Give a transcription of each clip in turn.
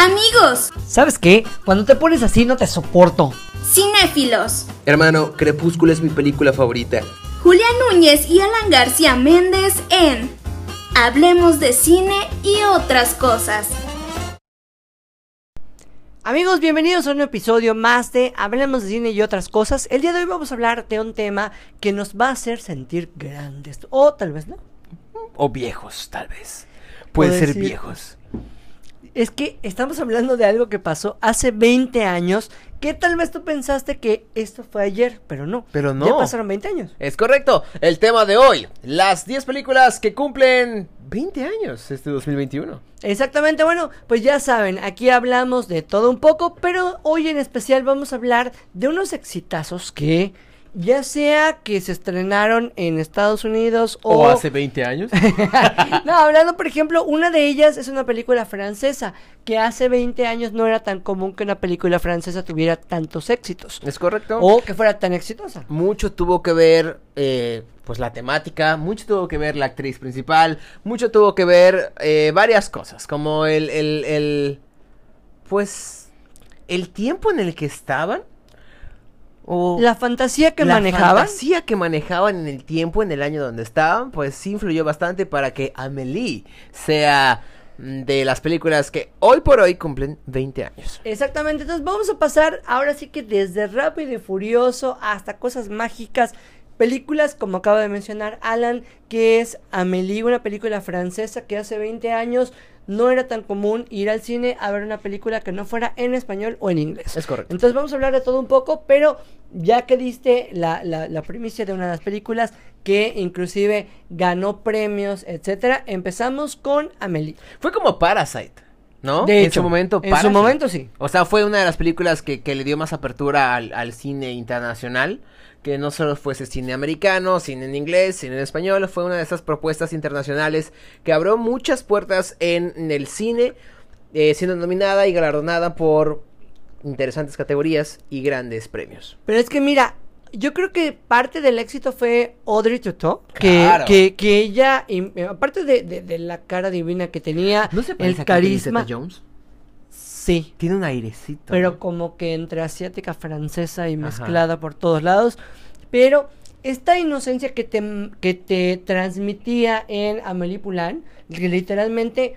Amigos, ¿Sabes qué? Cuando te pones así no te soporto. cinéfilos, Hermano, Crepúsculo es mi película favorita. Julián Núñez y Alan García Méndez en Hablemos de cine y otras cosas. Amigos, bienvenidos a un episodio más de Hablemos de cine y otras cosas. El día de hoy vamos a hablar de un tema que nos va a hacer sentir grandes. O tal vez no. O viejos, tal vez. Puede ser. viejos. Es que estamos hablando de algo que pasó hace 20 años. Que tal vez tú pensaste que esto fue ayer, pero no. Pero no. Ya pasaron 20 años. Es correcto. El tema de hoy, las 10 películas que cumplen 20 años este 2021. Exactamente, bueno, pues ya saben, aquí hablamos de todo un poco, pero hoy en especial vamos a hablar de unos exitazos que ya sea que se estrenaron en Estados Unidos o... ¿O hace 20 años? no, hablando, por ejemplo, una de ellas es una película francesa, que hace 20 años no era tan común que una película francesa tuviera tantos éxitos. es correcto. O que fuera tan exitosa. Mucho tuvo que ver, eh, pues la temática, mucho tuvo que ver la actriz principal, mucho tuvo que ver eh, varias cosas, como el, el, el, pues, el tiempo en el que estaban. O La fantasía que la manejaban. fantasía que manejaban en el tiempo, en el año donde estaban, pues sí influyó bastante para que Amelie sea mm, de las películas que hoy por hoy cumplen 20 años. Exactamente, entonces vamos a pasar ahora sí que desde Rápido y Furioso hasta cosas mágicas, películas como acaba de mencionar Alan, que es Amélie, una película francesa que hace 20 años no era tan común ir al cine a ver una película que no fuera en español o en inglés. Es correcto. Entonces vamos a hablar de todo un poco, pero ya que diste la, la, la primicia de una de las películas que inclusive ganó premios, etcétera, empezamos con Amélie. Fue como Parasite, ¿no? De en hecho, su momento, en su momento sí. O sea, fue una de las películas que, que le dio más apertura al, al cine internacional. Que no solo fuese cine americano, cine en inglés, cine en español. Fue una de esas propuestas internacionales que abrió muchas puertas en el cine. eh, siendo nominada y galardonada por interesantes categorías y grandes premios. Pero es que mira, yo creo que parte del éxito fue Audrey Tautou, que, Claro. que, que ella, eh, aparte de, de- de la cara divina que tenía, ¿No se el a carisma, Zeta-Jones? Sí, Tiene un airecito. pero como que entre asiática, francesa y Ajá. mezclada por todos lados, pero esta inocencia que te, que te transmitía en Amélie Poulain, que literalmente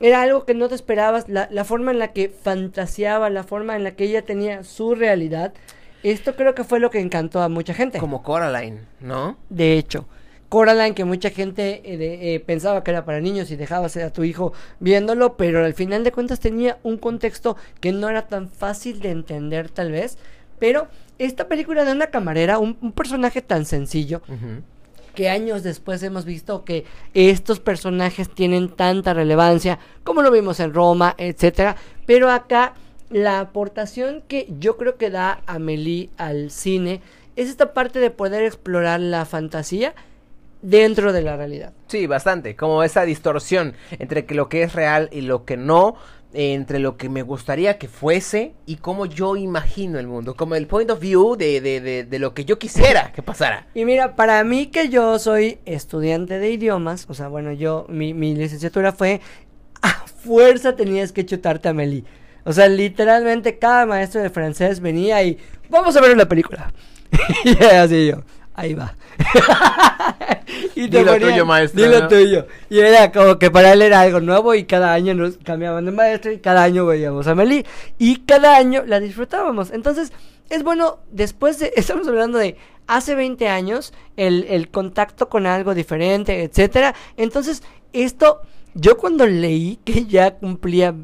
era algo que no te esperabas, la, la forma en la que fantaseaba, la forma en la que ella tenía su realidad, esto creo que fue lo que encantó a mucha gente. Como Coraline, ¿no? De hecho, Coraline, que mucha gente eh, de- eh, pensaba que era para niños y dejabas a tu hijo viéndolo, pero al final de cuentas tenía un contexto que no era tan fácil de entender tal vez. Pero esta película de una camarera, un, un personaje tan sencillo, que años después hemos visto que estos personajes tienen tanta relevancia, como lo vimos en Roma, etcétera, pero acá la aportación que yo creo que da Amélie al cine es esta parte de poder explorar la fantasía dentro de la realidad. Sí, bastante. Como esa distorsión entre que lo que es real y lo que no, entre lo que me gustaría que fuese y cómo yo imagino el mundo, como el point of view de, de, de, de lo que yo quisiera que pasara. Y mira, para mí que yo soy estudiante de idiomas, o sea, bueno, yo, mi, mi licenciatura fue a fuerza tenías que chutarte a Amélie. O sea, literalmente cada maestro de francés venía y vamos a ver una película. y así yo, ahí va. y Dilo tuyo, maestro, Dilo ¿no? tuyo. Y era como que para él era algo nuevo y cada año nos cambiaban de maestro y cada año veíamos a Amélie. Y cada año la disfrutábamos. Entonces, es bueno, después de, estamos hablando de hace 20 años, el, el contacto con algo diferente, etcétera. Entonces, esto, yo cuando leí que ya cumplía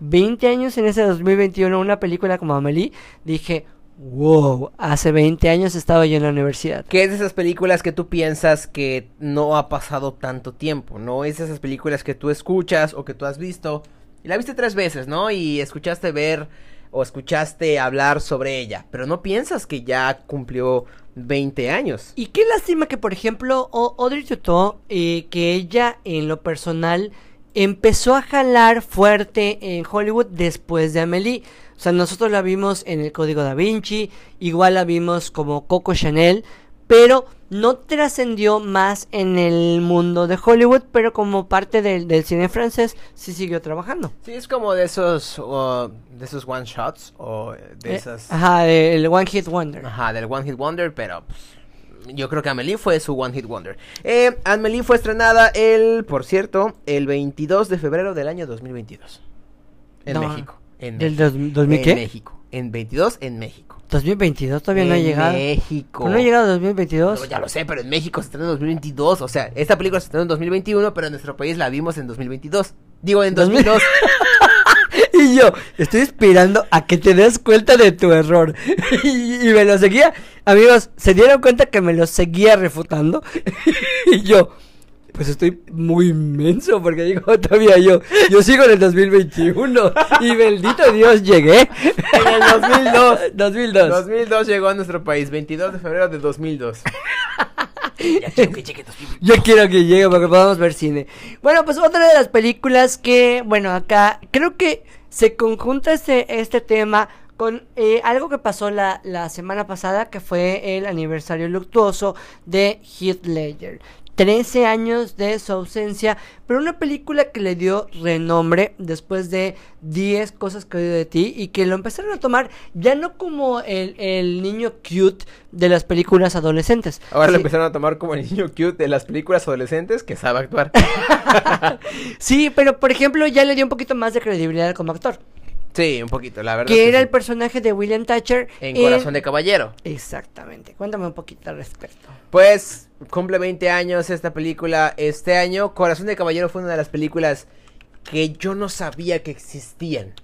20 años en ese 2021 una película como Amélie, dije, wow, hace 20 años estaba yo en la universidad. Que es de esas películas que tú piensas que no ha pasado tanto tiempo, ¿no? Es de esas películas que tú escuchas o que tú has visto y la viste tres veces, ¿no? Y escuchaste ver o escuchaste hablar sobre ella, pero no piensas que ya cumplió 20 años. Y qué lástima que, por ejemplo, Audrey Tautou, eh, que ella en lo personal empezó a jalar fuerte en Hollywood después de Amélie. O sea, nosotros la vimos en el Código Da Vinci, igual la vimos como Coco Chanel, pero no trascendió más en el mundo de Hollywood, pero como parte del, del cine francés sí siguió trabajando. Sí, es como de esos, uh, de esos one shots o de Eh, esas... ajá, el One Hit Wonder. Ajá, del One Hit Wonder, pero pues, yo creo que Amelie fue su One Hit Wonder. Eh, Amelie fue estrenada el, por cierto, el 22 de febrero del año 2022. En No, México. En ¿Del México. dos- 2000 en qué? México. En 22 en México. 2022 todavía no ha en llegado. México. ¿Pero no ha llegado 2022? No, ya lo sé, pero en México se estrenó en 2022. O sea, esta película se estrenó en 2021, pero en nuestro país la vimos en 2022. Digo, en 2002. Y yo estoy esperando a que te des cuenta de tu error. y, y me lo seguía. Amigos, ¿se dieron cuenta que me lo seguía refutando? y yo, pues estoy muy inmenso porque digo todavía yo, yo sigo en el 2021 y bendito Dios llegué. en el 2002. 2002. 2002 llegó a nuestro país, 22 de febrero de 2002. ya quiero que llegue 2022. Yo quiero que llegue para que podamos ver cine. Bueno, pues otra de las películas que, bueno, acá creo que se conjunta este, este tema con eh, algo que pasó la, la semana pasada, que fue el aniversario luctuoso de Heath Ledger. 13 años de su ausencia, pero una película que le dio renombre después de 10 cosas que oído de ti y que lo empezaron a tomar ya no como el, el niño cute de las películas adolescentes. Ahora lo empezaron a tomar como el niño cute de las películas adolescentes que sabe actuar. Sí, pero por ejemplo ya le dio un poquito más de credibilidad como actor. Sí, un poquito, la verdad. Que era sí. el personaje de William Thatcher En Corazón de Caballero. Exactamente. Cuéntame un poquito al respecto. Pues cumple 20 años esta película este año. Corazón de Caballero fue una de las películas que yo no sabía que existían.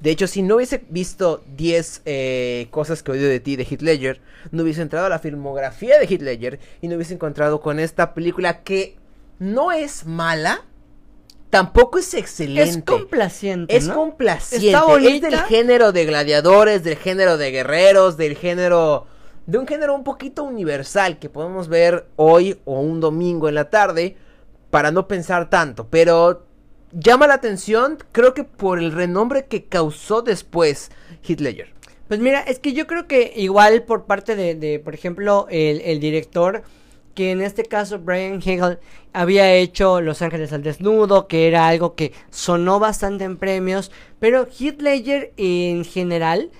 De hecho, si no hubiese visto 10 eh, cosas que he oído de ti de Heath Ledger, no hubiese entrado a la filmografía de Heath Ledger y no hubiese encontrado con esta película que no es mala, tampoco es excelente. Es complaciente. Es ¿no? complaciente. Está Es del género de gladiadores, del género de guerreros, del género. De un género un poquito universal que podemos ver hoy o un domingo en la tarde para no pensar tanto. Pero llama la atención, creo que por el renombre que causó después Ledger. Pues mira, es que yo creo que igual por parte de, de, por ejemplo, el, el director, que en este caso Brian Hegel había hecho Los Ángeles al Desnudo, que era algo que sonó bastante en premios, pero Heath en general,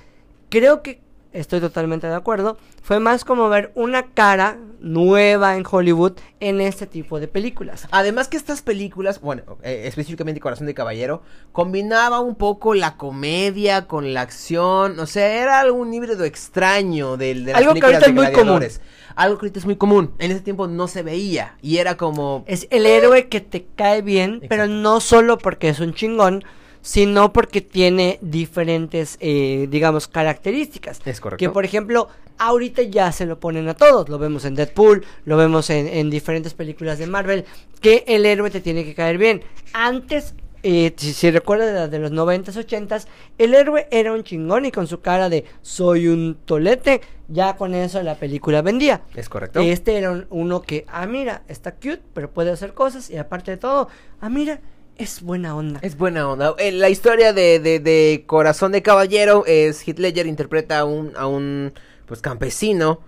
creo que estoy totalmente de acuerdo, fue más como ver una cara nueva en Hollywood en este tipo de películas. Además que estas películas, bueno, eh, específicamente Corazón de Caballero, combinaba un poco la comedia con la acción, o sea, era algún híbrido extraño del de las Algo que películas ahorita de es muy común. Algo que ahorita es muy común. En ese tiempo no se veía y era como Es el héroe que te cae bien, pero no solo porque es un chingón, sino porque tiene diferentes, eh, digamos, características. Es correcto. Que, por ejemplo, ahorita ya se lo ponen a todos. Lo vemos en Deadpool, lo vemos en, en diferentes películas de Marvel, que el héroe te tiene que caer bien. Antes, eh, si, si recuerdas de, los 90s, 80s, el héroe era un chingón y con su cara de soy un tolete, ya con eso la película vendía. es correcto. Este era un- uno que, ah, mira, está cute, pero puede hacer cosas. Y aparte de todo, ah, mira, es buena onda. Es buena onda. Eh, la historia de, de, de Corazón de Caballero es Heath Ledger interpreta a un, a un pues campesino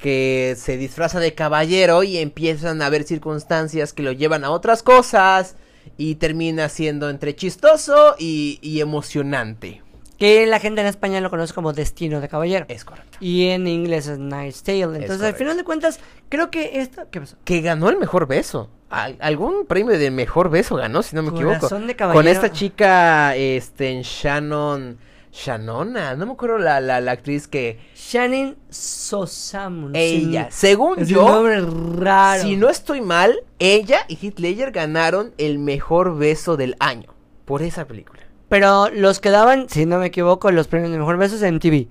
que se disfraza de caballero y empiezan a haber circunstancias que lo llevan a otras cosas y termina siendo entre chistoso y, y emocionante. Que la gente en España lo conoce como Destino de Caballero. Es correcto. Y en inglés es Knight's Tale. Entonces, al final de cuentas, creo que esto. ¿Qué pasó? Que ganó el mejor beso. Al- algún premio de mejor beso ganó, si no me equivoco. Corazón de Con caballero. esta chica, este, Shannon. Shannona, no me acuerdo la, la, la actriz que. Shannon Sosamun. Ella, Sí, según es yo, un nombre raro. si no estoy mal, ella y Heath Ledger ganaron el mejor beso del año por esa película. Pero los que daban, si no me equivoco, los premios de mejor besos en TV.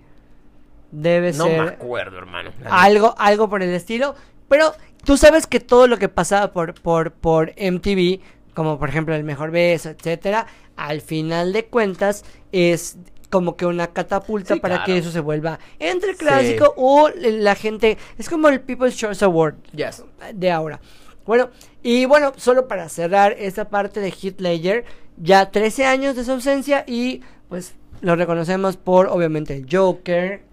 Debe No me ser. acuerdo, hermano. algo, algo por el estilo. Pero tú sabes que todo lo que pasaba por, por, por MTV, como por ejemplo el mejor beso, etcétera, al final de cuentas es como que una catapulta Sí, para claro. que eso se vuelva entre clásico o la gente. Es como el People's Choice Award Yes. de ahora. Bueno, y bueno, solo para cerrar esta parte de Heath Ledger, ya 13 años de su ausencia y pues lo reconocemos por obviamente Joker,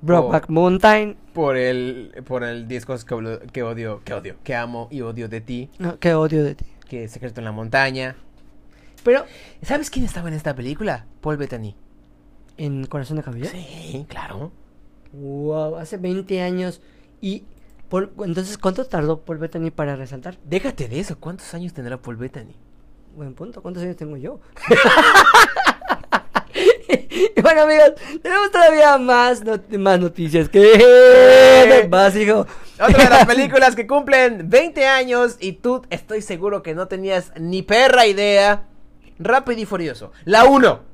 Brokeback Mountain. Por el, por el 10 cosas que, que odio, que odio, que amo y odio de ti, No, qué odio de ti. que Secreto en la Montaña. Pero ¿Sabes quién estaba en esta película? Paul Bettany. en Corazón de Caballo. Sí, claro. Wow, hace 20 años. Y Paul- entonces, ¿cuánto tardó Paul Bettany para resaltar? Déjate de eso, ¿cuántos años tendrá Paul Bettany? Buen punto, ¿cuántos años tengo yo? y bueno, amigos, tenemos todavía más, not- más noticias. ¿Qué más, hijo? Otra de las películas que cumplen 20 años y tú estoy seguro que no tenías ni perra idea. Rápido y Furioso. La 1.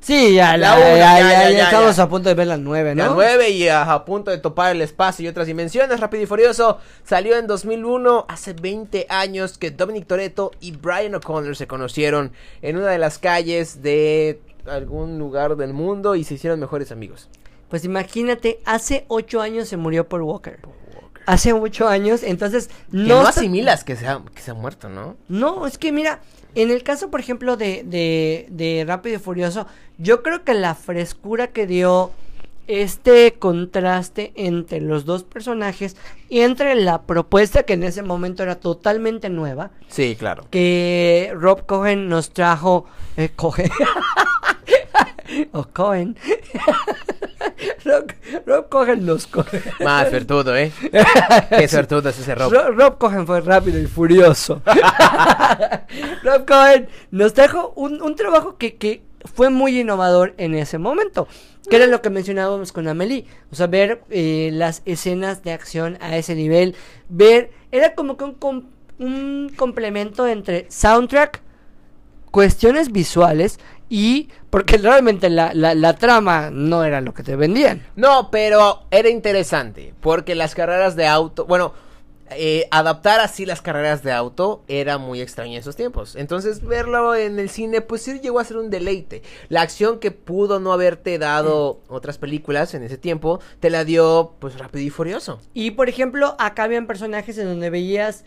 Sí, ya, La la, ya, ya, ya, ya, estamos a punto de ver la 9, ¿no? La 9 y a, a punto de topar el espacio y otras dimensiones. Rápido y Furioso salió en 2001, hace 20 años que Dominic Toretto y Brian O'Connor se conocieron en una de las calles de algún lugar del mundo y se hicieron mejores amigos. Pues imagínate, hace 8 años se murió Paul Walker. Hace 8 años, entonces Que no, no, asimilas que se, ha, que se ha muerto, ¿no? No, es que mira, en el caso, por ejemplo, de, de, de Rápido y Furioso, yo creo que la frescura que dio este contraste entre los dos personajes y entre la propuesta que en ese momento era totalmente nueva, Sí, claro. que Rob Cohen nos trajo, eh, Cohen, o Cohen, Rob, Rob Cohen nos coge. Más suertudo, ¿eh? Qué suertudo es ese Rob. Ro- Rob Cohen fue rápido y furioso. Rob Cohen nos trajo un, un trabajo que, que fue muy innovador en ese momento. Que era lo que mencionábamos con Amelie. O sea, ver eh, las escenas de acción a ese nivel. Ver. Era como que un, com- un complemento entre soundtrack, cuestiones visuales y. Porque realmente la, la, la trama no era lo que te vendían. No, pero era interesante, porque las carreras de auto, bueno, eh, adaptar así las carreras de auto era muy extraño en esos tiempos. Entonces, verlo en el cine, pues sí llegó a ser un deleite. La acción que pudo no haberte dado otras películas en ese tiempo, te la dio, pues, rápido y furioso. Y por ejemplo, acá habían personajes en donde veías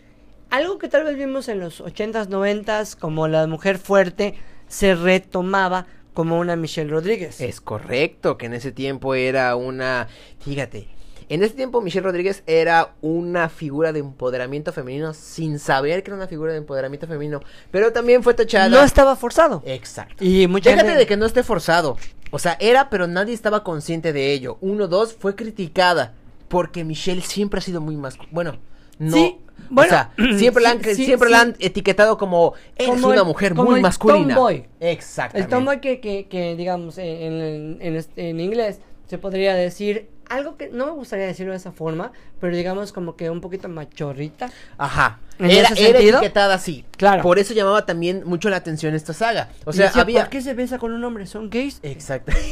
algo que tal vez vimos en los 80s, 90s, como la mujer fuerte, se retomaba como una Michelle Rodríguez. Es correcto que en ese tiempo era una, fíjate, en ese tiempo Michelle Rodríguez era una figura de empoderamiento femenino sin saber que era una figura de empoderamiento femenino, pero también fue tachada. no estaba forzado. Exacto. Y mucha Déjate gente- de que no esté forzado. O sea, era, pero nadie estaba consciente de ello. Uno, dos, fue criticada. Porque Michelle siempre ha sido muy más. Bueno, no. Sí, bueno, o sea, siempre, la, han, sí, sí, siempre sí. la han etiquetado como. Como una el- mujer como muy el masculina. tomboy. Exactamente. El tomboy que, que, que digamos, en, en, en en inglés se podría decir algo que no me gustaría decirlo de esa forma, pero digamos como que un poquito machorrita. Ajá. ¿En Era, ese era etiquetada así. Claro. Por eso llamaba también mucho la atención esta saga. O sea, decía, había. ¿Por qué se besa con un hombre? ¿Son gays? Exacto.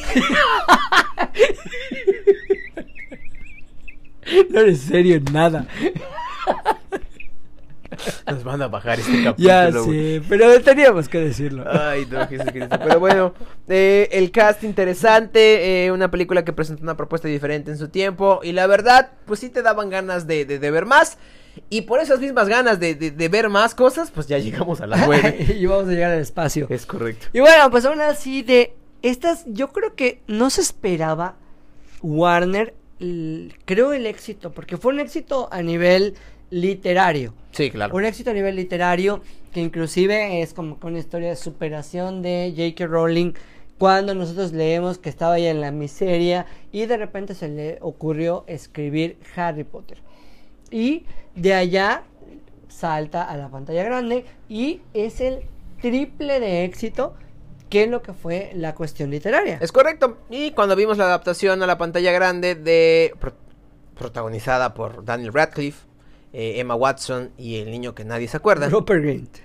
No eres serio en nada. Nos van a bajar este capítulo. Ya sé, pero teníamos que decirlo. Ay, no, Jesucristo. Pero bueno, eh, el cast interesante, eh, una película que presentó una propuesta diferente en su tiempo. Y la verdad, pues sí te daban ganas de, de- de ver más. Y por esas mismas ganas de, de- de ver más cosas, pues ya llegamos a las nueve. y vamos a llegar al espacio. es correcto. Y bueno, pues aún así de estas, yo creo que no se esperaba Warner, creo el éxito, porque fue un éxito a nivel literario. Sí, claro. Un éxito a nivel literario que inclusive es como una historia de superación de J.K. Rowling cuando nosotros leemos que estaba ya en la miseria y de repente se le ocurrió escribir Harry Potter. Y de allá salta a la pantalla grande y es el triple de éxito que lo que fue la cuestión literaria. Es correcto. Y cuando vimos la adaptación a la pantalla grande de pro- protagonizada por Daniel Radcliffe, eh, Emma Watson y el niño que nadie se acuerda. Rupert Grint.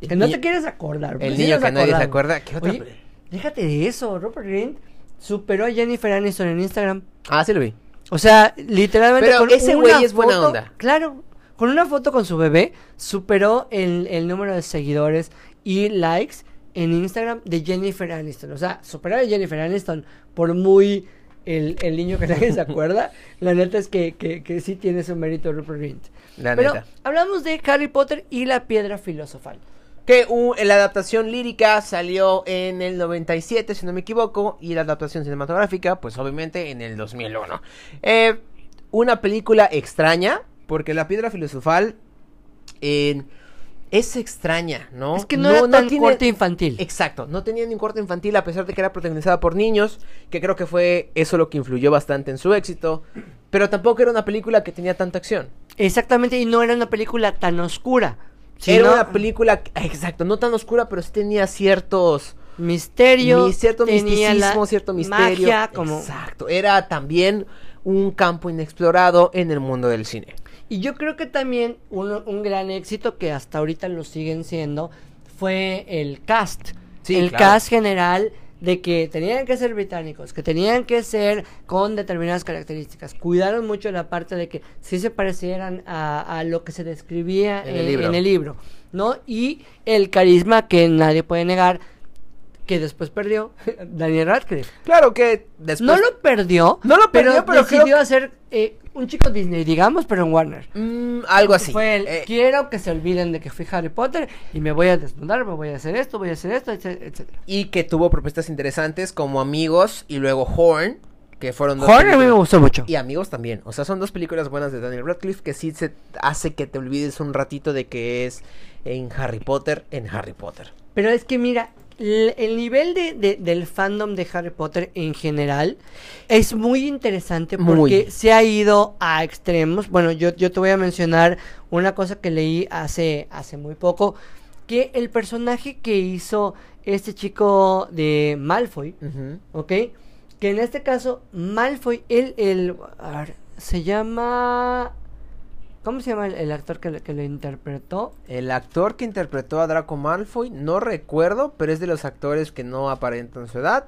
Que no te quieres acordar. el pues niño que nadie se acuerda. ¿Qué otra Oye, pe- déjate de eso. Rupert Grint superó a Jennifer Aniston en Instagram. Ah, sí lo vi. O sea, literalmente. Pero con ese güey es buena foto- onda. Claro. Con una foto con su bebé, superó el, el número de seguidores y likes en Instagram de Jennifer Aniston. O sea, superar a Jennifer Aniston por muy el, el niño que nadie se acuerda. La neta es que, que, que sí tiene su mérito Rupert Grint. La Pero neta. hablamos de Harry Potter y la piedra filosofal. Que uh, la adaptación lírica salió en el 97, si no me equivoco, y la adaptación cinematográfica, pues obviamente en el 2001. Eh, una película extraña, porque la piedra filosofal en es extraña, ¿no? Es que no, era tan corte infantil. Exacto, no tenía ni un corte infantil a pesar de que era protagonizada por niños, que creo que fue eso lo que influyó bastante en su éxito, pero tampoco era una película que tenía tanta acción. Exactamente, y no era una película tan oscura. Era una película, exacto, no tan oscura, pero sí tenía ciertos misterios, cierto tenía misticismo, cierto misterio. Magia, como... Exacto, era también un campo inexplorado en el mundo del cine. Y yo creo que también un, gran éxito que hasta ahorita lo siguen siendo fue el cast. el cast general de que tenían que ser británicos, que tenían que ser con determinadas características. Cuidaron mucho la parte de que sí se parecieran a, lo que se describía en, el libro. en el libro, ¿no? Y el carisma que nadie puede negar que después perdió Daniel Radcliffe. Claro que después... No lo perdió, no lo perdió, pero, decidió hacer eh, un chico Disney, digamos, pero en Warner. Mm, algo así. Fue el, eh, quiero que se olviden de que fui Harry Potter y me voy a desnudar, me voy a hacer esto, voy a hacer esto, etcétera. Y que tuvo propuestas interesantes como Amigos y luego Horn, que fueron dos Horn a mí me gustó mucho. Y Amigos también. O sea, son dos películas buenas de Daniel Radcliffe que sí se hace que te olvides un ratito de que es en Harry Potter, en Harry Potter. Pero es que mira, el nivel de, del fandom de Harry Potter en general es muy interesante porque se ha ido a extremos. Bueno, yo, yo te voy a mencionar una cosa que leí hace, hace muy poco, que el personaje que hizo este chico de Malfoy, ¿ok? Que en este caso, Malfoy, él, el, a ver, se llama... ¿Cómo se llama el, actor que, que, lo interpretó? El actor que interpretó a Draco Malfoy, no recuerdo, pero es de los actores que no aparentan su edad.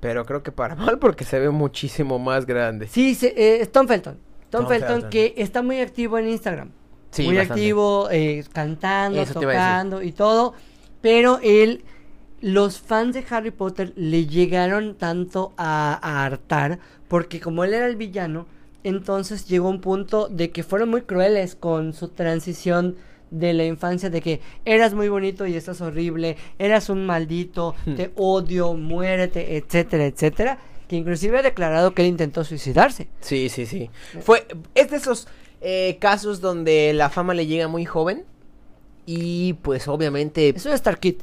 Pero creo que para mal porque se ve muchísimo más grande. Sí, eh, Tom Felton. Tom, Felton, que está muy activo en Instagram. Sí, muy activo, eh, cantando, tocando y todo. Pero él, los fans de Harry Potter le llegaron tanto a, a hartar porque como él era el villano, entonces llegó un punto de que fueron muy crueles con su transición de la infancia de que eras muy bonito y estás horrible, eras un maldito, hmm. te odio, muérete, etcétera, etcétera, que inclusive ha declarado que él intentó suicidarse. Sí, sí, sí. Fue es de esos eh, casos donde la fama le llega muy joven y pues obviamente es un Star Kid.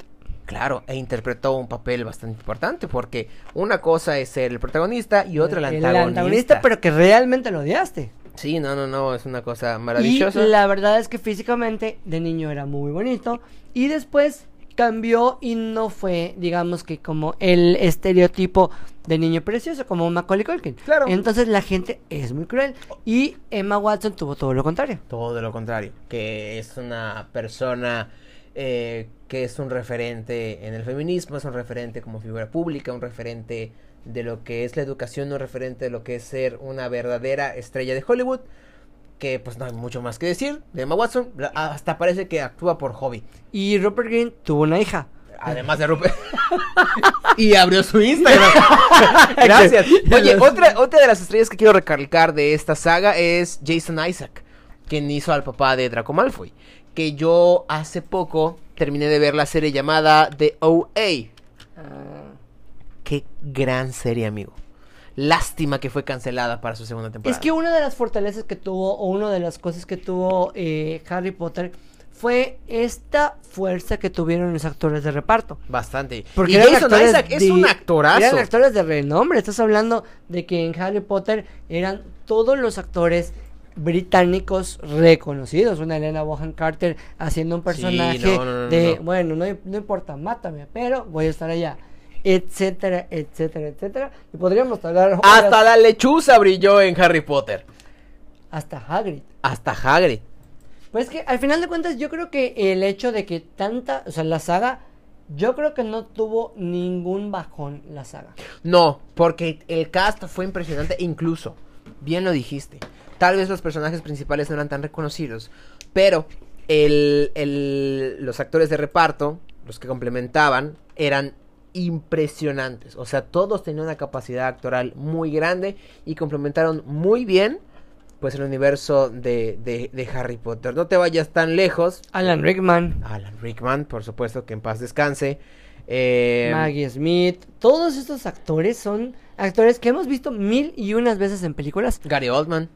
Claro, e interpretó un papel bastante importante porque una cosa es ser el protagonista y otra el antagonista. El antagonista, pero que realmente lo odiaste. Sí, no, no, no, es una cosa maravillosa. Y la verdad es que físicamente de niño era muy bonito y después cambió y no fue, digamos que como el estereotipo de niño precioso, como Macaulay Culkin. Claro. Entonces la gente es muy cruel y Emma Watson tuvo todo lo contrario. Todo lo contrario, que es una persona eh, que es un referente en el feminismo, es un referente como figura pública, un referente de lo que es la educación, un referente de lo que es ser una verdadera estrella de Hollywood, que pues no hay mucho más que decir, de Emma Watson, hasta parece que actúa por hobby. Y Rupert Green tuvo una hija. Además de Rupert. y abrió su Instagram. Gracias. Oye, otra, otra de las estrellas que quiero recalcar de esta saga es Jason Isaac, quien hizo al papá de Draco Malfoy que yo hace poco terminé de ver la serie llamada The OA. Ah. Qué gran serie, amigo. Lástima que fue cancelada para su segunda temporada. Es que una de las fortalezas que tuvo, o una de las cosas que tuvo eh, Harry Potter, fue esta fuerza que tuvieron los actores de reparto. Bastante. Porque y Jason Isaac es un actorazo. Eran actores de renombre. Estás hablando de que en Harry Potter eran todos los actores británicos reconocidos. Una Elena Bohan Carter haciendo un personaje de, bueno, no, importa, mátame, pero voy a estar allá. Etcétera, etcétera, etcétera. Y podríamos hablar. Hasta la lechuza brilló en Harry Potter. Hasta Hagrid. Hasta Hagrid. Pues que al final de cuentas, yo creo que el hecho de que tanta. O sea, la saga. Yo creo que no tuvo ningún bajón la saga. No, porque el cast fue impresionante, incluso. Bien lo dijiste. Tal vez los personajes principales no eran tan reconocidos, pero el, los actores de reparto, los que complementaban, eran impresionantes. O sea, todos tenían una capacidad actoral muy grande y complementaron muy bien pues el universo de, de, de Harry Potter. No te vayas tan lejos. Alan Rickman, Alan Rickman, por supuesto, que en paz descanse. Eh, Maggie Smith, todos estos actores son actores que hemos visto mil y unas veces en películas, Gary Oldman.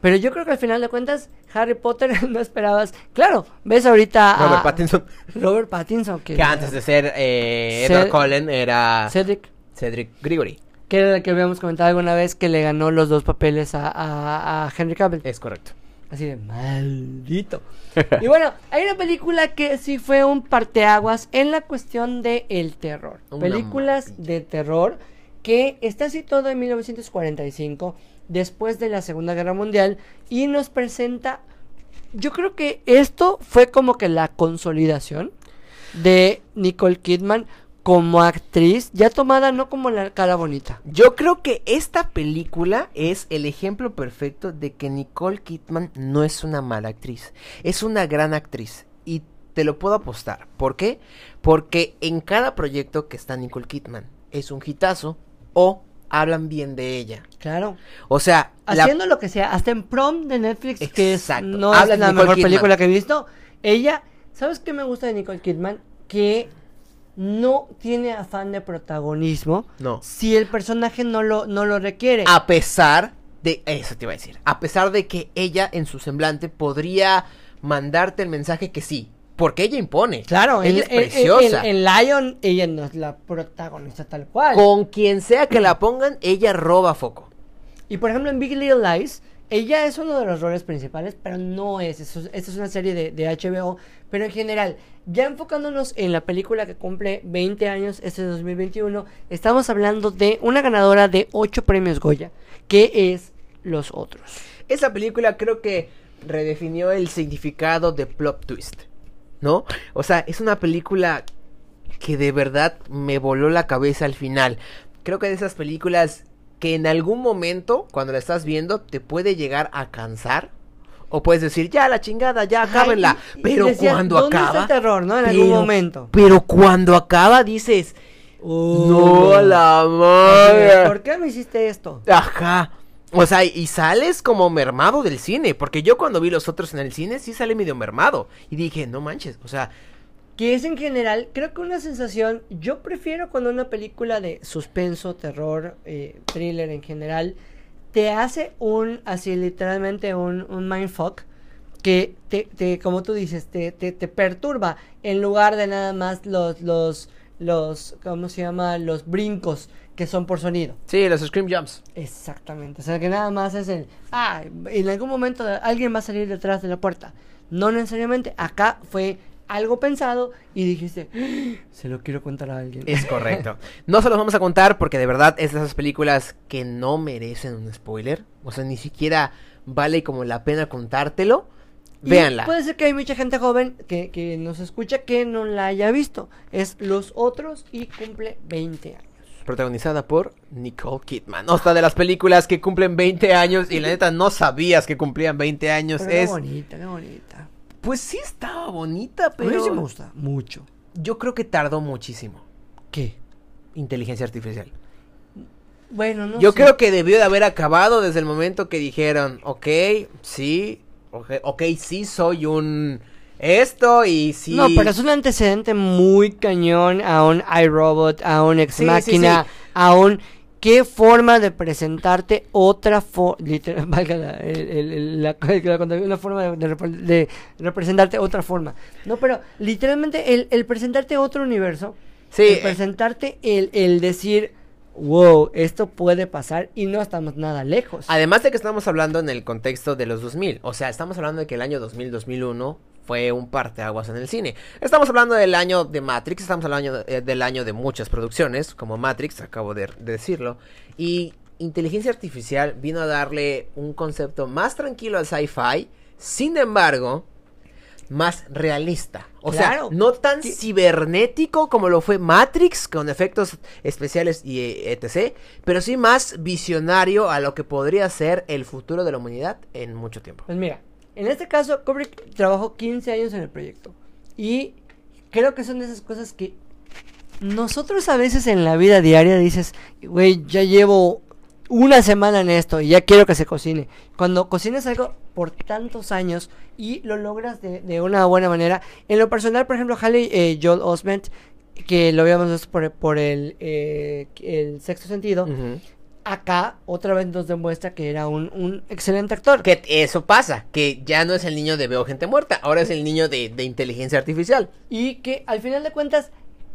Pero yo creo que al final de cuentas Harry Potter no esperabas. Claro, ves ahorita a Robert Pattinson. Robert Pattinson que, Que antes de ser eh, Edward Cullen era Cedric, Cedric Gregory. que era el que habíamos comentado alguna vez que le ganó los dos papeles a, a- a Henry Cavill. Es correcto. Así de maldito. y bueno, hay una película que sí fue un parteaguas en la cuestión de el terror. Una Películas maravilla. de terror que está situado en 1945, después de la Segunda Guerra Mundial, y nos presenta. Yo creo que esto fue como que la consolidación de Nicole Kidman como actriz, ya tomada no como la cara bonita. Yo creo que esta película es el ejemplo perfecto de que Nicole Kidman no es una mala actriz, es una gran actriz y te lo puedo apostar. ¿Por qué? Porque en cada proyecto que está Nicole Kidman es un hitazo o hablan bien de ella. Claro. O sea, la- haciendo lo que sea, hasta en prom de Netflix, que es, Exacto. no Habla es la Nicole mejor Kidman. película que he visto, ella, ¿sabes qué me gusta de Nicole Kidman? Que no tiene afán de protagonismo No. si el personaje no lo, no lo requiere. a pesar de eso te iba a decir, a pesar de que ella en su semblante podría mandarte el mensaje que sí, porque ella impone. claro, ella es preciosa. En, Lion, ella no es la protagonista tal cual. Con quien sea que la pongan, ella roba foco. Y por ejemplo, en Big Little Lies, ella es uno de los roles principales, pero no es. Eso, esta es una serie de, de HBO. Pero en general, ya enfocándonos en la película que cumple 20 años, este 2021, estamos hablando de una ganadora de 8 premios Goya, que es Los Otros. Esa película creo que redefinió el significado de plot twist, ¿no? O sea, es una película que de verdad me voló la cabeza al final. Creo que de esas películas que en algún momento, cuando la estás viendo, te puede llegar a cansar. O puedes decir, ya la chingada, ya acábenla. Ay, pero cuando ¿dónde está acaba. el terror, no? En algún pero- momento. Pero cuando acaba dices, no, a la madre. ¿Por qué me hiciste esto? Ajá. O sea, y sales como mermado del cine. Porque yo cuando vi los otros en el cine, sí salí medio mermado. Y dije, no manches. O sea, Que es en general, creo que una sensación, yo prefiero cuando una película de suspenso, terror, eh, thriller en general, te hace un, así literalmente un, un mindfuck, que te, te, como tú dices, te, te, te perturba, en lugar de nada más los, los, los, ¿cómo se llama? Los brincos que son por sonido. sí, los Scream Jumps. Exactamente, o sea que nada más es el, ah, en algún momento alguien va a salir detrás de la puerta. No necesariamente, acá fue algo pensado y dijiste, "Ah, se lo quiero contar a alguien. Es correcto. No se los vamos a contar porque de verdad es de esas películas que no merecen un spoiler. O sea, ni siquiera vale como la pena contártelo. Y Véanla. Puede ser que hay mucha gente joven que, que nos escucha que no la haya visto. Es Los Otros y cumple 20 años. Protagonizada por Nicole Kidman. O sea, de las películas que cumplen 20 años y la neta no sabías que cumplían 20 años. Pero qué es... bonita, qué bonita. Pues sí estaba bonita, A mí pero... sí me gusta mucho. Yo creo que tardó muchísimo. ¿Qué? Inteligencia artificial. Bueno, no Yo sé. creo que debió de haber acabado desde el momento que dijeron, ok, sí, ok, ok, sí soy un esto y sí. No, pero es un antecedente muy cañón a un iRobot, a un Ex Sí, sí, Máquina, sí. a un qué forma de presentarte otra forma, literal, valga la, el- el- el- la- la- una forma de, de repre- de representarte otra forma. No, pero literalmente el, el presentarte otro universo, Sí, el eh. presentarte el, el decir, wow, esto puede pasar y no estamos nada lejos. Además de que estamos hablando en el contexto de los 2000, o sea, estamos hablando de que el año 2000-2001 fue un parteaguas en el cine. Estamos hablando del año de Matrix, estamos hablando eh, del año de muchas producciones, como Matrix, acabo de, de decirlo, y inteligencia artificial vino a darle un concepto más tranquilo al sci-fi, sin embargo, más realista. O Claro. sea, no tan cibernético como lo fue Matrix, con efectos especiales y eh, etc., pero sí más visionario a lo que podría ser el futuro de la humanidad en mucho tiempo. Pues mira, en este caso, Kubrick trabajó 15 años en el proyecto. Y creo que son de esas cosas que nosotros a veces en la vida diaria dices, güey, ya llevo una semana en esto y ya quiero que se cocine. Cuando cocinas algo por tantos años y lo logras de, una buena manera. En lo personal, por ejemplo, Haley eh, Joel Osment, que lo habíamos visto por, eh, el sexto sentido. Acá otra vez nos demuestra que era un, un excelente actor. Que eso pasa, que ya no es el niño de veo gente muerta, ahora es el niño de, de inteligencia artificial. Y que al final de cuentas,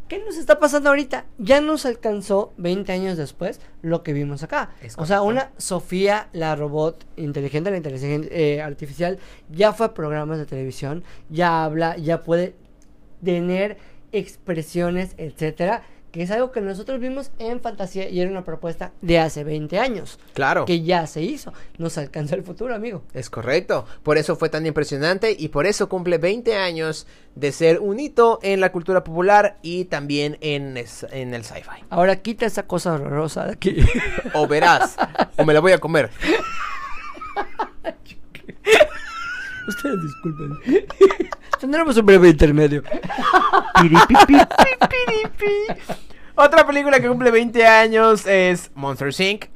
¿qué nos está pasando ahorita? Ya nos alcanzó 20 años después lo que vimos acá. Es o sea, una Sofía, la robot inteligente, la inteligencia eh, artificial, ya fue a programas de televisión, ya habla, ya puede tener expresiones, etcétera. Que es algo que nosotros vimos en fantasía y era una propuesta de hace 20 años. Claro. Que ya se hizo. Nos alcanzó el futuro, amigo. Es correcto, por eso fue tan impresionante y por eso cumple 20 años de ser un hito en la cultura popular y también en, es- en el sci-fi. Ahora quita esa cosa horrorosa de aquí. O verás, o me la voy a comer. Ustedes disculpen. Tendremos un breve intermedio. Otra película que cumple 20 años es Monster Inc.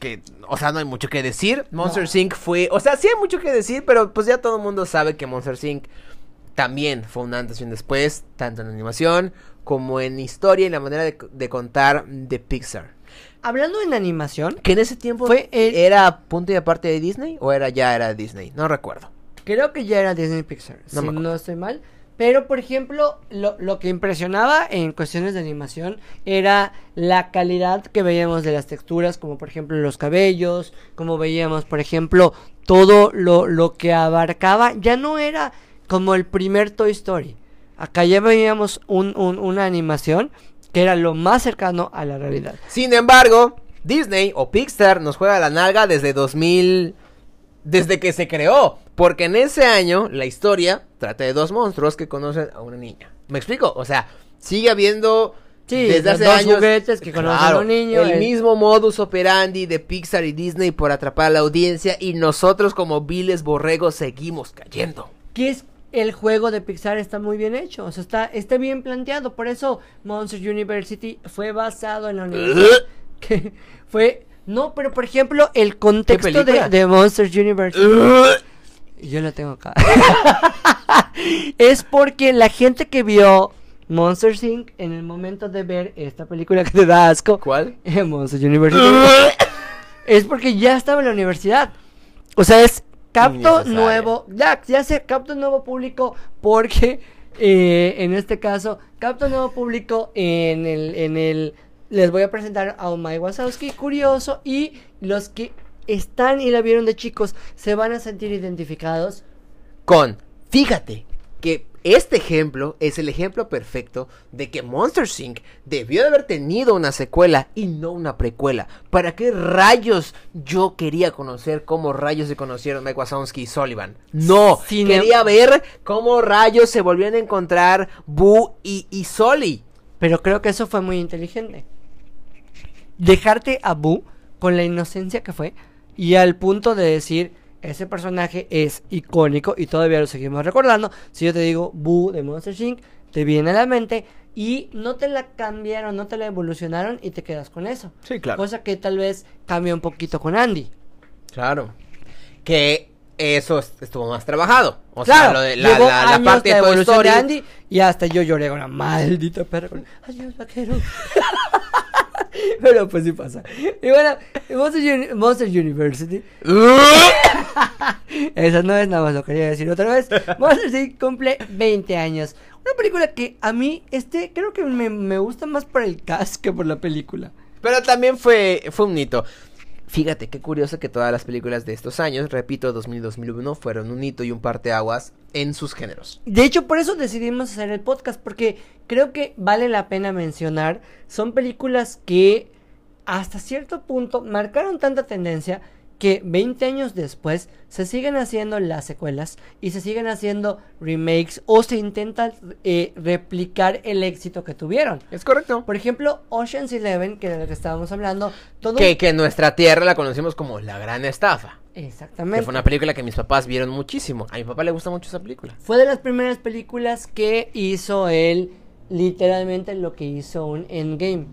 Que, o sea, no hay mucho que decir. Monster Inc. fue, o sea, sí hay mucho que decir, pero pues ya todo el mundo sabe que Monster Inc. también fue un antes y un después, tanto en animación como en historia y la manera de, de contar de Pixar. Hablando en animación, Que en ese tiempo Fue el- era punto y aparte de Disney o era ya era Disney, no recuerdo. creo que ya era Disney Pixar, No si no estoy mal. Pero, por ejemplo, lo, lo que impresionaba en cuestiones de animación era la calidad que veíamos de las texturas, como por ejemplo los cabellos, como veíamos, por ejemplo, todo lo, lo que abarcaba. Ya no era como el primer Toy Story. Acá ya veíamos un- un- una animación que era lo más cercano a la realidad. Sin embargo, Disney o Pixar nos juega la nalga desde 2000 desde que se creó, porque en ese año la historia trata de dos monstruos que conocen a una niña. ¿Me explico? O sea, sigue habiendo Sí, desde hace dos años juguetes que conocen a un niño, el el- mismo modus operandi de Pixar y Disney por atrapar a la audiencia y nosotros como viles borregos seguimos cayendo. que es el juego de Pixar está muy bien hecho, o sea, está, está bien planteado, por eso Monster University fue basado en la universidad que fue no, pero por ejemplo, el contexto de, de Monster University yo lo tengo acá. es porque la gente que vio Monster Inc en el momento de ver esta película que te da asco, ¿Cuál? eh, Monster University, es porque ya estaba en la universidad. O sea, es capto nuevo, ya, ya se capto nuevo público porque eh, en este caso capto nuevo público en el en el les voy a presentar a Omai Wazowski, curioso y los que están y la vieron de chicos se van a sentir identificados. con, fíjate, que este ejemplo es el ejemplo perfecto de que Monster Inc. debió de haber tenido una secuela y no una precuela. ¿Para qué rayos yo quería conocer cómo rayos se conocieron Mike Wazowski y Sullivan? No, Sin quería em- ver cómo rayos se volvían a encontrar Boo y, y Sully. Pero creo que eso fue muy inteligente. Dejarte a Boo con la inocencia que fue y al punto de decir, ese personaje es icónico y todavía lo seguimos recordando. Si yo te digo Boo de Monster Inc., te viene a la mente y no te la cambiaron, no te la evolucionaron y te quedas con eso. Sí, claro. Cosa que tal vez cambia un poquito con Andy. Claro. Que eso est- estuvo más trabajado. O claro, sea, lo de la, llevó la- la años parte de Andy y hasta yo lloré con la maldita perra. Adiós, vaquero. Pero pues sí pasa. Y bueno, Monster, Uni- Monster University. Esa no es nada más lo quería decir otra vez. Monster Inc. cumple 20 años. Una película que a mí, este, creo que me, me gusta más por el cast que por la película. Pero también fue, fue un hito. Fíjate, qué curioso que todas las películas de estos años, repito, 2000 y 2001, fueron un hito y un parteaguas en sus géneros. De hecho, por eso decidimos hacer el podcast, porque creo que vale la pena mencionar. Son películas que hasta cierto punto marcaron tanta tendencia que 20 años después se siguen haciendo las secuelas y se siguen haciendo remakes o se intenta eh, replicar el éxito que tuvieron. Es correcto. Por ejemplo, Ocean's Eleven, que de lo que estábamos hablando, todo... Que, que en nuestra tierra la conocimos como La Gran Estafa. Exactamente. Que fue una película que mis papás vieron muchísimo. A mi papá le gusta mucho esa película. Fue de las primeras películas que hizo él literalmente lo que hizo un Endgame.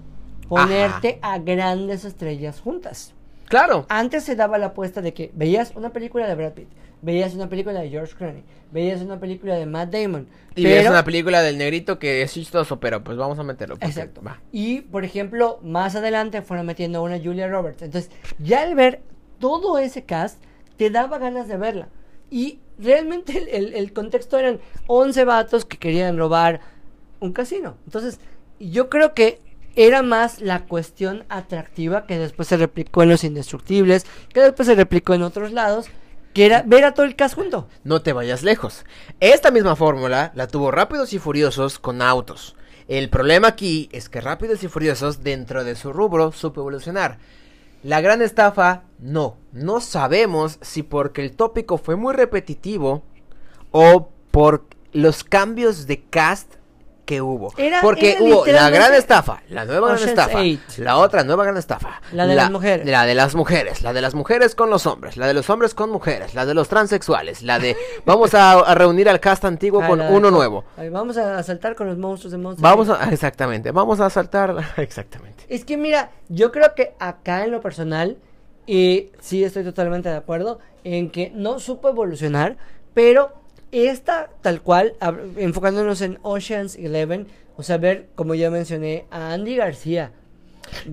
ponerte a grandes estrellas juntas. Claro. Antes se daba la apuesta de que veías una película de Brad Pitt, veías una película de George Clooney, veías una película de Matt Damon. Y pero- ves una película del negrito que es chistoso, pero pues vamos a meterlo. porque Exacto. va. Y, por ejemplo, más adelante fueron metiendo una Julia Roberts. Entonces, ya al ver todo ese cast, te daba ganas de verla. Y realmente el, el- el contexto eran 11 vatos que querían robar un casino. Entonces, yo creo que era más la cuestión atractiva que después se replicó en Los Indestructibles, que después se replicó en otros lados, que era ver a todo el cast junto. No te vayas lejos. Esta misma fórmula la tuvo Rápidos y Furiosos con autos. El problema aquí es que Rápidos y Furiosos dentro de su rubro supo evolucionar. La gran estafa, no. No sabemos si porque el tópico fue muy repetitivo o por los cambios de cast que hubo. Era- porque era hubo la gran estafa, la nueva gran estafa, la otra nueva gran estafa, La de las mujeres. la de las mujeres, la de las mujeres con los hombres, la de los hombres con mujeres, la de los transexuales, la de vamos a, a reunir al cast antiguo con la uno nuevo. Vamos a saltar con los monstruos de monstruos. Vamos a, exactamente, vamos a saltar, exactamente. Es que mira, yo creo que acá en lo personal, y sí estoy totalmente de acuerdo en que no supo evolucionar, pero esta tal cual, enfocándonos en Ocean's Eleven, o sea, ver, como ya mencioné, a Andy García.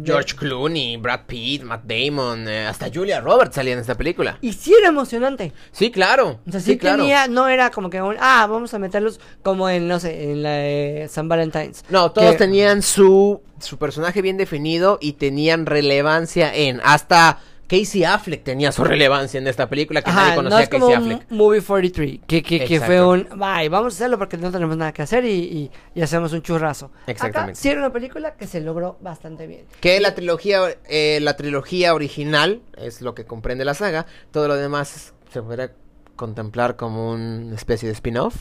George Clooney, Brad Pitt, Matt Damon, eh, hasta Julia Roberts salía en esta película. Y sí era emocionante. Sí, claro. O sea, sí, tenía, no era como que un, ah, vamos a meterlos como en, no sé, en la de San Valentine's. No, todos Que- tenían su, su personaje bien definido y tenían relevancia en. Hasta Casey Affleck tenía su relevancia en esta película que nadie Ajá, conocía no a es como Casey un Affleck. Movie 43, que, que, que fue un, bye, vamos a hacerlo porque no tenemos nada que hacer y, y- y hacemos un churrazo. Exactamente. Acá sí era una película que se logró bastante bien. Que la trilogía, eh, la trilogía original es lo que comprende la saga. Todo lo demás se podría contemplar como una especie de spin-off.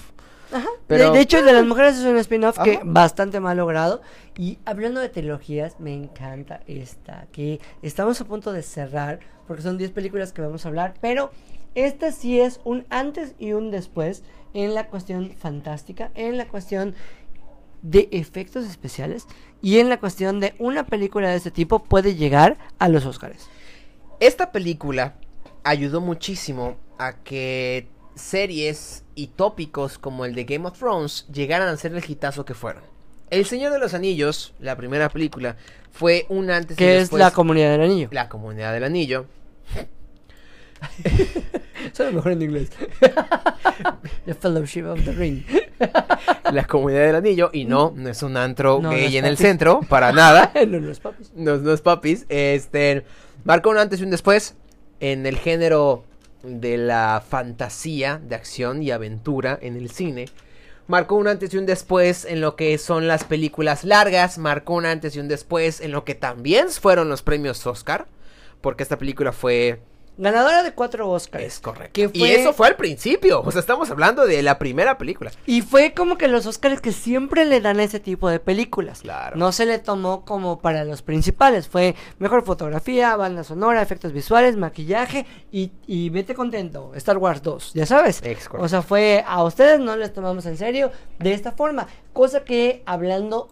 Ajá. Pero- de, de hecho, de las mujeres es un spin-off que bastante mal logrado. Y hablando de trilogías, me encanta esta, que estamos a punto de cerrar, porque son 10 películas que vamos a hablar, pero esta sí es un antes y un después en la cuestión fantástica, en la cuestión de efectos especiales y en la cuestión de una película de este tipo puede llegar a los Oscars. Esta película ayudó muchísimo a que series y tópicos como el de Game of Thrones llegaran a ser el hitazo que fueron. El Señor de los Anillos, la primera película, fue un antes y Que es después. la comunidad del anillo. La Comunidad del Anillo. Suena mejor en inglés. the Fellowship of the Ring. La Comunidad del Anillo. Y no, no es un antro No, gay en el centro, para nada. no, no es papis. No, no es papis. Este. Marcó un antes y un después en el género de la fantasía, de acción y aventura en el cine. Marcó un antes y un después en lo que son las películas largas. Marcó un antes y un después en lo que también fueron los premios Oscar. Porque esta película fue. Ganadora de cuatro Oscars. Es correcto. Que Y fue- eso fue al principio. O sea, estamos hablando de la primera película. Y fue como que los Oscars que siempre le dan a ese tipo de películas. Claro. No se le tomó como para los principales. Fue mejor fotografía, banda sonora, efectos visuales, maquillaje y, y vete contento. Star Wars 2, ya sabes. Es correcto. O sea, fue a ustedes no les tomamos en serio de esta forma. Cosa que hablando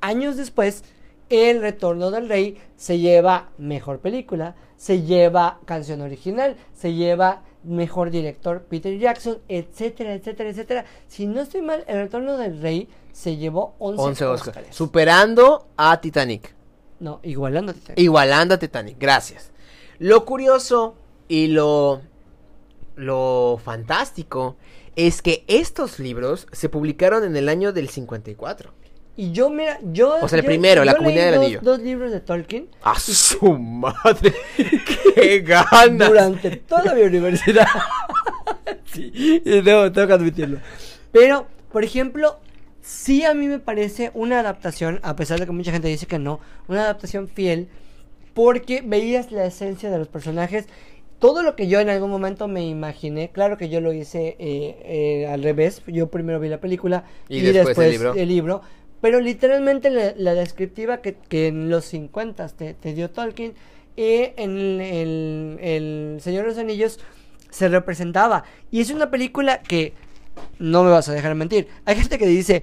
años después, El Retorno del Rey se lleva mejor película, se lleva canción original, se lleva mejor director Peter Jackson, etcétera, etcétera, etcétera. Si no estoy mal, El Retorno del Rey se llevó 11, 11 Oscars. Óscares. Superando a Titanic. No, igualando a Titanic. Igualando a Titanic, gracias. Lo curioso y lo, lo fantástico es que estos libros se publicaron en el año del 54. Y yo, mira, yo. O sea, el yo- primero, La Comunidad del dos- Anillo. Dos libros de Tolkien ¡A su madre! ¡Qué ganas! durante toda mi universidad. sí, y tengo, tengo que admitirlo. Pero, por ejemplo, sí a mí me parece una adaptación, a pesar de que mucha gente dice que no, una adaptación fiel, porque veías la esencia de los personajes. Todo lo que yo en algún momento me imaginé, claro que yo lo hice eh, eh, al revés, yo primero vi la película Y y, después después, el libro. el libro, pero literalmente la, la descriptiva que, que en los 50 te, te dio Tolkien, eh, en el, el Señor de los Anillos se representaba. Y es una película que no me vas a dejar mentir. Hay gente que dice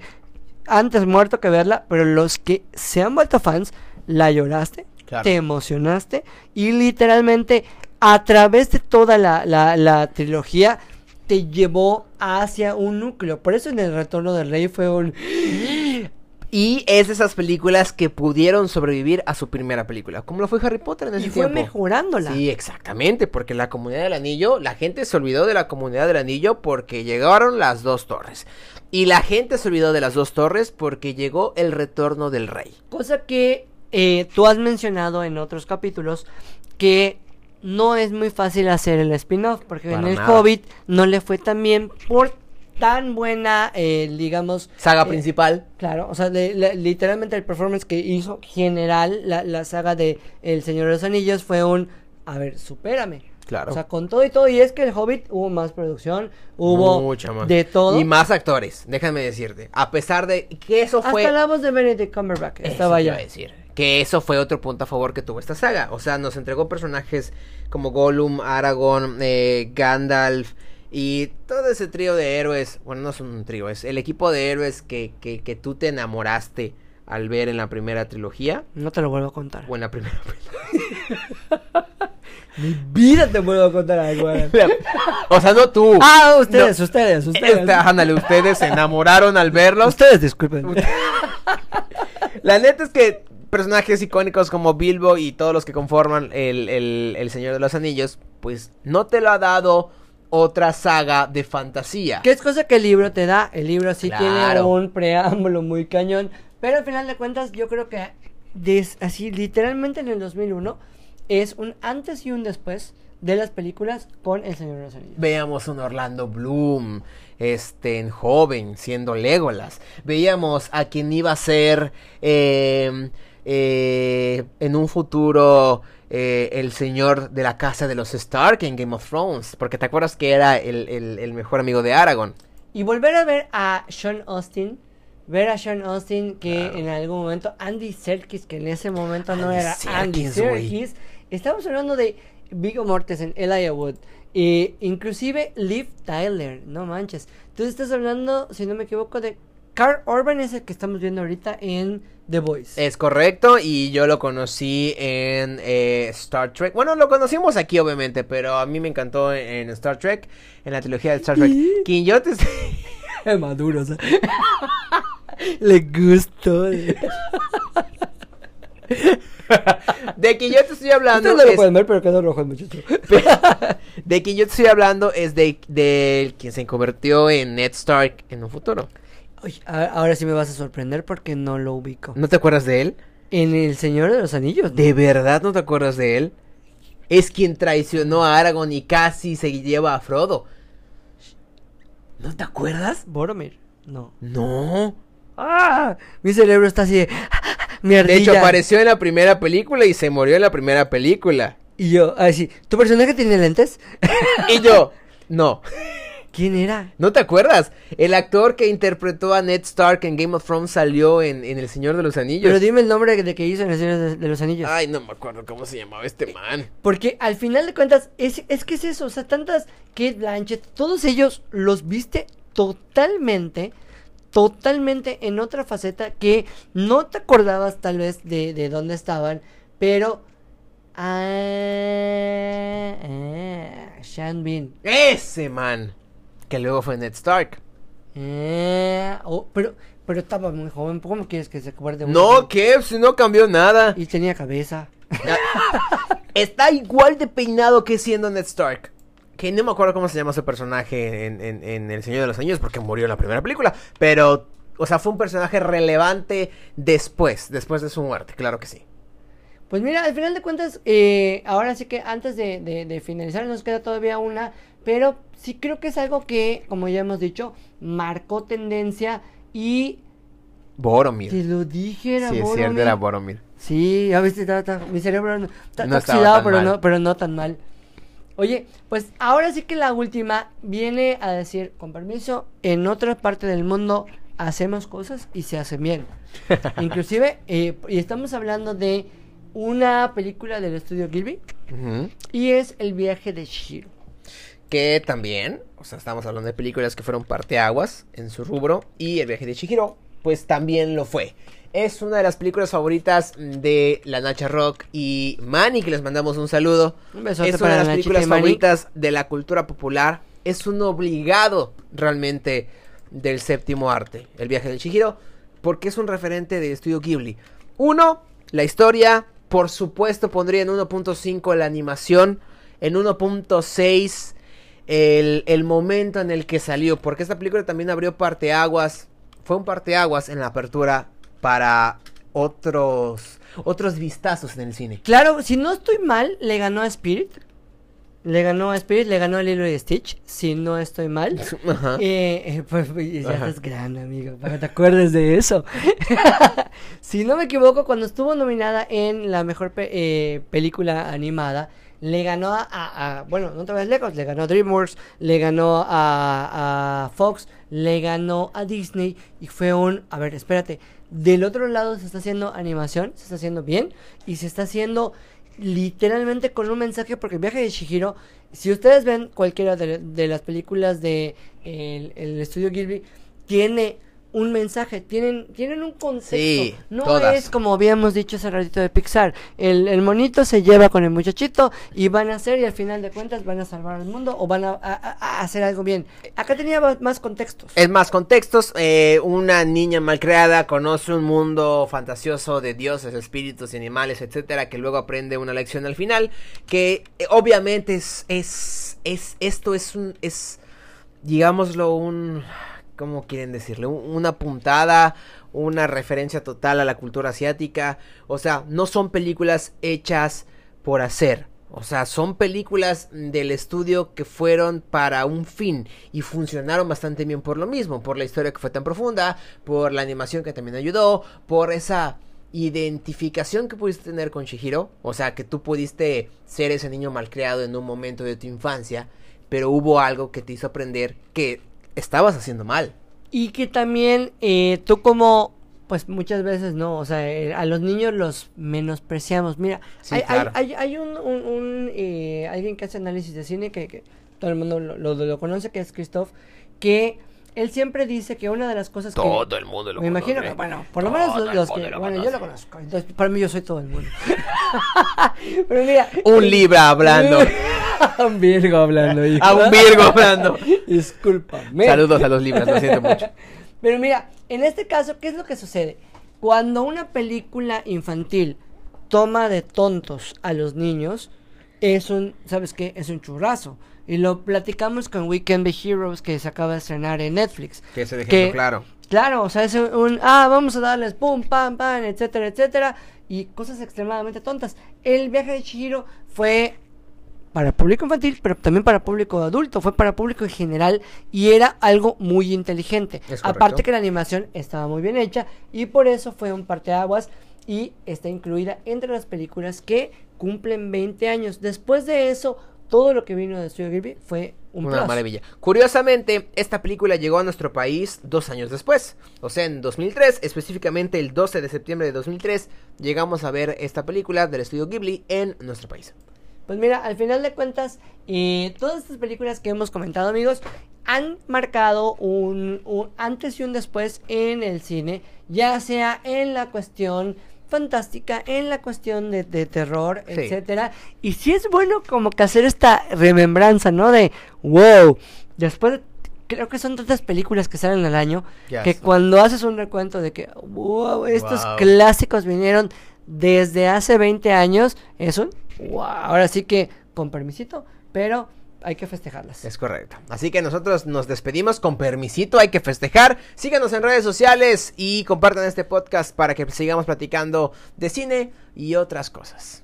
antes muerto que verla, pero los que se han vuelto fans la lloraste, Claro. te emocionaste y literalmente a través de toda la, la- la trilogía te llevó hacia un núcleo. Por eso en el retorno del rey fue un... Y es de esas películas que pudieron sobrevivir a su primera película, como lo fue Harry Potter en ese Y fue tiempo. mejorándola. Sí, exactamente, porque la comunidad del anillo, la gente se olvidó de la comunidad del anillo porque llegaron las dos torres. Y la gente se olvidó de las dos torres porque llegó el retorno del rey. Cosa que eh, tú has mencionado en otros capítulos que no es muy fácil hacer el spin-off porque en el nada. Hobbit no le fue tan bien por tan buena, eh, digamos... Saga eh, principal. Claro, o sea, literalmente el performance que hizo general la, la saga de El Señor de los Anillos fue un, a ver, supérame. Claro. O sea, con todo y todo, y es que el Hobbit hubo más producción, hubo Mucha más. de todo. Y más actores, déjame decirte. A pesar de que eso Hasta fue... la voz de Benedict Cumberbatch estaba ya. decir. Que eso fue otro punto a favor que tuvo esta saga. O sea, nos entregó personajes como Gollum, Aragorn, eh, Gandalf y todo ese trío de héroes. Bueno, no son un trío, es el equipo de héroes que, que, que tú te enamoraste al ver en la primera trilogía. No te lo vuelvo a contar. O en la primera Mi vida te vuelvo a contar algo. O sea, no tú. ah, ustedes, ustedes, ustedes. Esta- ándale, ustedes se enamoraron al verlos. Ustedes, disculpen. La neta es que personajes icónicos como Bilbo y todos los que conforman el, el- el Señor de los Anillos, pues no te lo ha dado otra saga de fantasía. ¿Qué es cosa que el libro te da? El libro sí tiene un preámbulo muy cañón. Pero al final de cuentas, yo creo que des- así, literalmente en el 2001, es un antes y un después de las películas con El Señor de los Anillos. Veíamos un Orlando Bloom, este, en joven, siendo Legolas. Veíamos a quien iba a ser eh, eh, en un futuro eh, el señor de la casa de los Stark en Game of Thrones. Porque te acuerdas que era el, el- el mejor amigo de Aragorn. Y volver a ver a Sean Austin. Ver a Sean Austin que Claro. en algún momento Andy Serkis, que en ese momento no era Andy Serkis. Estamos hablando de Viggo Mortensen, Elijah Wood. E inclusive Liv Tyler, no manches. Entonces estás hablando, si no me equivoco, de Carl Urban es el que estamos viendo ahorita en The Voice. Es correcto, y yo lo conocí en eh, Star Trek. Bueno, lo conocimos aquí, obviamente, pero a mí me encantó en, en Star Trek, en la trilogía de Star Trek. Quien yo te... Es maduro, o sea. Le gustó. de quien yo te estoy hablando Ustedes no lo es- pueden ver, pero quedó rojo el muchacho. de quien yo te estoy hablando es de, de quien se convirtió en Ned Stark en un futuro. A- ahora sí me vas a sorprender porque no lo ubico. ¿No te acuerdas de él? En El Señor de los Anillos. ¿De verdad no te acuerdas de él? Es quien traicionó a Aragorn y casi se lleva a Frodo. ¿No te acuerdas? Boromir. No. No. ¡Ah! Mi cerebro está así de... Mi De ardilla. hecho, apareció en la primera película y se murió en la primera película. Y yo, así, ¿tu personaje tiene lentes? Y yo, no. ¿Quién era? ¿No te acuerdas? El actor que interpretó a Ned Stark en Game of Thrones salió en, en El Señor de los Anillos. Pero dime el nombre de que hizo en El Señor de, de los Anillos. Ay, no me acuerdo cómo se llamaba este man. Porque al final de cuentas, es, es que es eso, o sea, tantas Kate Blanchett, todos ellos los viste totalmente, totalmente en otra faceta que no te acordabas tal vez de, de dónde estaban, pero... Ah, ah, Sean Bean. Ese man. Que luego fue Ned Stark. Ah, oh, pero, pero estaba muy joven, ¿cómo quieres que se acuerde? No, ¿qué? Si no cambió nada. Y tenía cabeza. Está igual de peinado que siendo Ned Stark. Que no me acuerdo cómo se llama ese personaje en, en- en El Señor de los Anillos porque murió en la primera película. Pero, o sea, fue un personaje relevante después, después de su muerte, claro que sí. Pues mira, al final de cuentas, eh, ahora sí que antes de, de- de finalizar nos queda todavía una, pero sí creo que es algo que, como ya hemos dicho, marcó tendencia y Boromir. te lo dije, era sí, es Boromir. cierto, era Boromir. Sí, a veces está, está- mi cerebro no- está No oxidado, tan pero mal. no, pero no tan mal. Oye, pues ahora sí que la última viene a decir, con permiso, en otra parte del mundo hacemos cosas y se hacen bien. Inclusive, eh, y estamos hablando de una película del estudio Gilby y es El viaje de Shiro. Que también, o sea, estamos hablando de películas que fueron parteaguas en su rubro. Y el viaje de Chihiro, pues también lo fue. Es una de las películas favoritas de la Nacha Rock y Manny, que les mandamos un saludo. Un es una para de las películas favoritas de la cultura popular. Es un obligado realmente del séptimo arte, El viaje del Chihiro, porque es un referente de estudio Ghibli. Uno, la historia, por supuesto pondría en 1.5 la animación, en 1.6 el, el momento en el que salió, porque esta película también abrió parteaguas, fue un parteaguas en la apertura para otros otros vistazos en el cine. Claro, si no estoy mal, le ganó a Spirit. Le ganó a Spirit, le ganó a Lilo y Stitch, si no estoy mal. Ajá. Eh, eh, pues, pues, ya Ajá. estás grande, amigo, para que te acuerdes de eso. si no me equivoco, cuando estuvo nominada en la mejor pe- eh, película animada, le ganó a, bueno, no te vayas lejos, le ganó a DreamWorks, le ganó a, a Fox, le ganó a Disney y fue un, a ver, espérate, del otro lado se está haciendo animación, se está haciendo bien y se está haciendo literalmente con un mensaje porque el viaje de Shihiro, si ustedes ven cualquiera de, de las películas de el, el estudio Gilby, tiene un mensaje, tienen, tienen un contexto. Sí, no todas. es como habíamos dicho hace ratito de Pixar. El, el monito se lleva con el muchachito y van a hacer y al final de cuentas van a salvar al mundo o van a, a- a- a hacer algo bien. Acá tenía más- contextos. En más contextos, eh, una niña malcriada conoce un mundo fantasioso de dioses, espíritus y animales, etcétera, que luego aprende una lección al final, que eh, obviamente es, es, es, esto es un, es, digámoslo, un, ¿cómo quieren decirle? Un- una puntada, una referencia total a la cultura asiática, o sea, no son películas hechas por hacer. O sea, son películas del estudio que fueron para un fin y funcionaron bastante bien por lo mismo, por la historia que fue tan profunda, por la animación que también ayudó, por esa identificación que pudiste tener con Shihiro, o sea, que tú pudiste ser ese niño malcriado en un momento de tu infancia, pero hubo algo que te hizo aprender que estabas haciendo mal. Y que también eh, tú como, pues muchas veces no, o sea, eh, a los niños los menospreciamos. Mira, Sí, hay, claro. hay, hay, hay un, un, un, eh, alguien que hace análisis de cine que, que todo el mundo lo, lo, lo conoce, que es Christoph, que él siempre dice que una de las cosas que... el mundo me imagino que, bueno, por lo menos los, los que... Bueno, yo lo conozco, entonces para mí yo soy todo el mundo. Pero mira... Un Libra hablando. un Virgo hablando, hijo. A un Virgo hablando. Discúlpame. Saludos a los Libras, lo siento mucho. Pero mira, en este caso, ¿qué es lo que sucede? Cuando una película infantil toma de tontos a los niños, es un, ¿sabes qué? Es un churrazo. Y lo platicamos con Weekend Be Heroes que se acaba de estrenar en Netflix. Que se Que- claro. Claro, o sea, es un, un, ah, vamos a darles pum, pam, pam, etcétera, etcétera, y cosas extremadamente tontas. El viaje de Chihiro fue para público infantil, pero también para público adulto, fue para público en general y era algo muy inteligente. Aparte que la animación estaba muy bien hecha y por eso fue un parteaguas y está incluida entre las películas que cumplen 20 años. Después de eso, todo lo que vino de Studio Ghibli fue un Una plus. maravilla. Curiosamente, esta película llegó a nuestro país dos años después. O sea, en 2003, específicamente el 12 de septiembre de 2003, llegamos a ver esta película del estudio Ghibli en nuestro país. Pues mira, al final de cuentas, eh, todas estas películas que hemos comentado, amigos, han marcado un, un antes y un después en el cine, ya sea en la cuestión fantástica, en la cuestión de, de terror, Sí. etcétera. Y sí es bueno como que hacer esta remembranza, ¿no? De, wow, después de- Creo que son tantas películas que salen al año que cuando haces un recuento de que, wow, estos Wow. clásicos vinieron desde hace 20 años, es un wow. Ahora sí que con permisito, pero hay que festejarlas. Es correcto. Así que nosotros nos despedimos con permisito, hay que festejar. Síganos en redes sociales y compartan este podcast para que sigamos platicando de cine y otras cosas.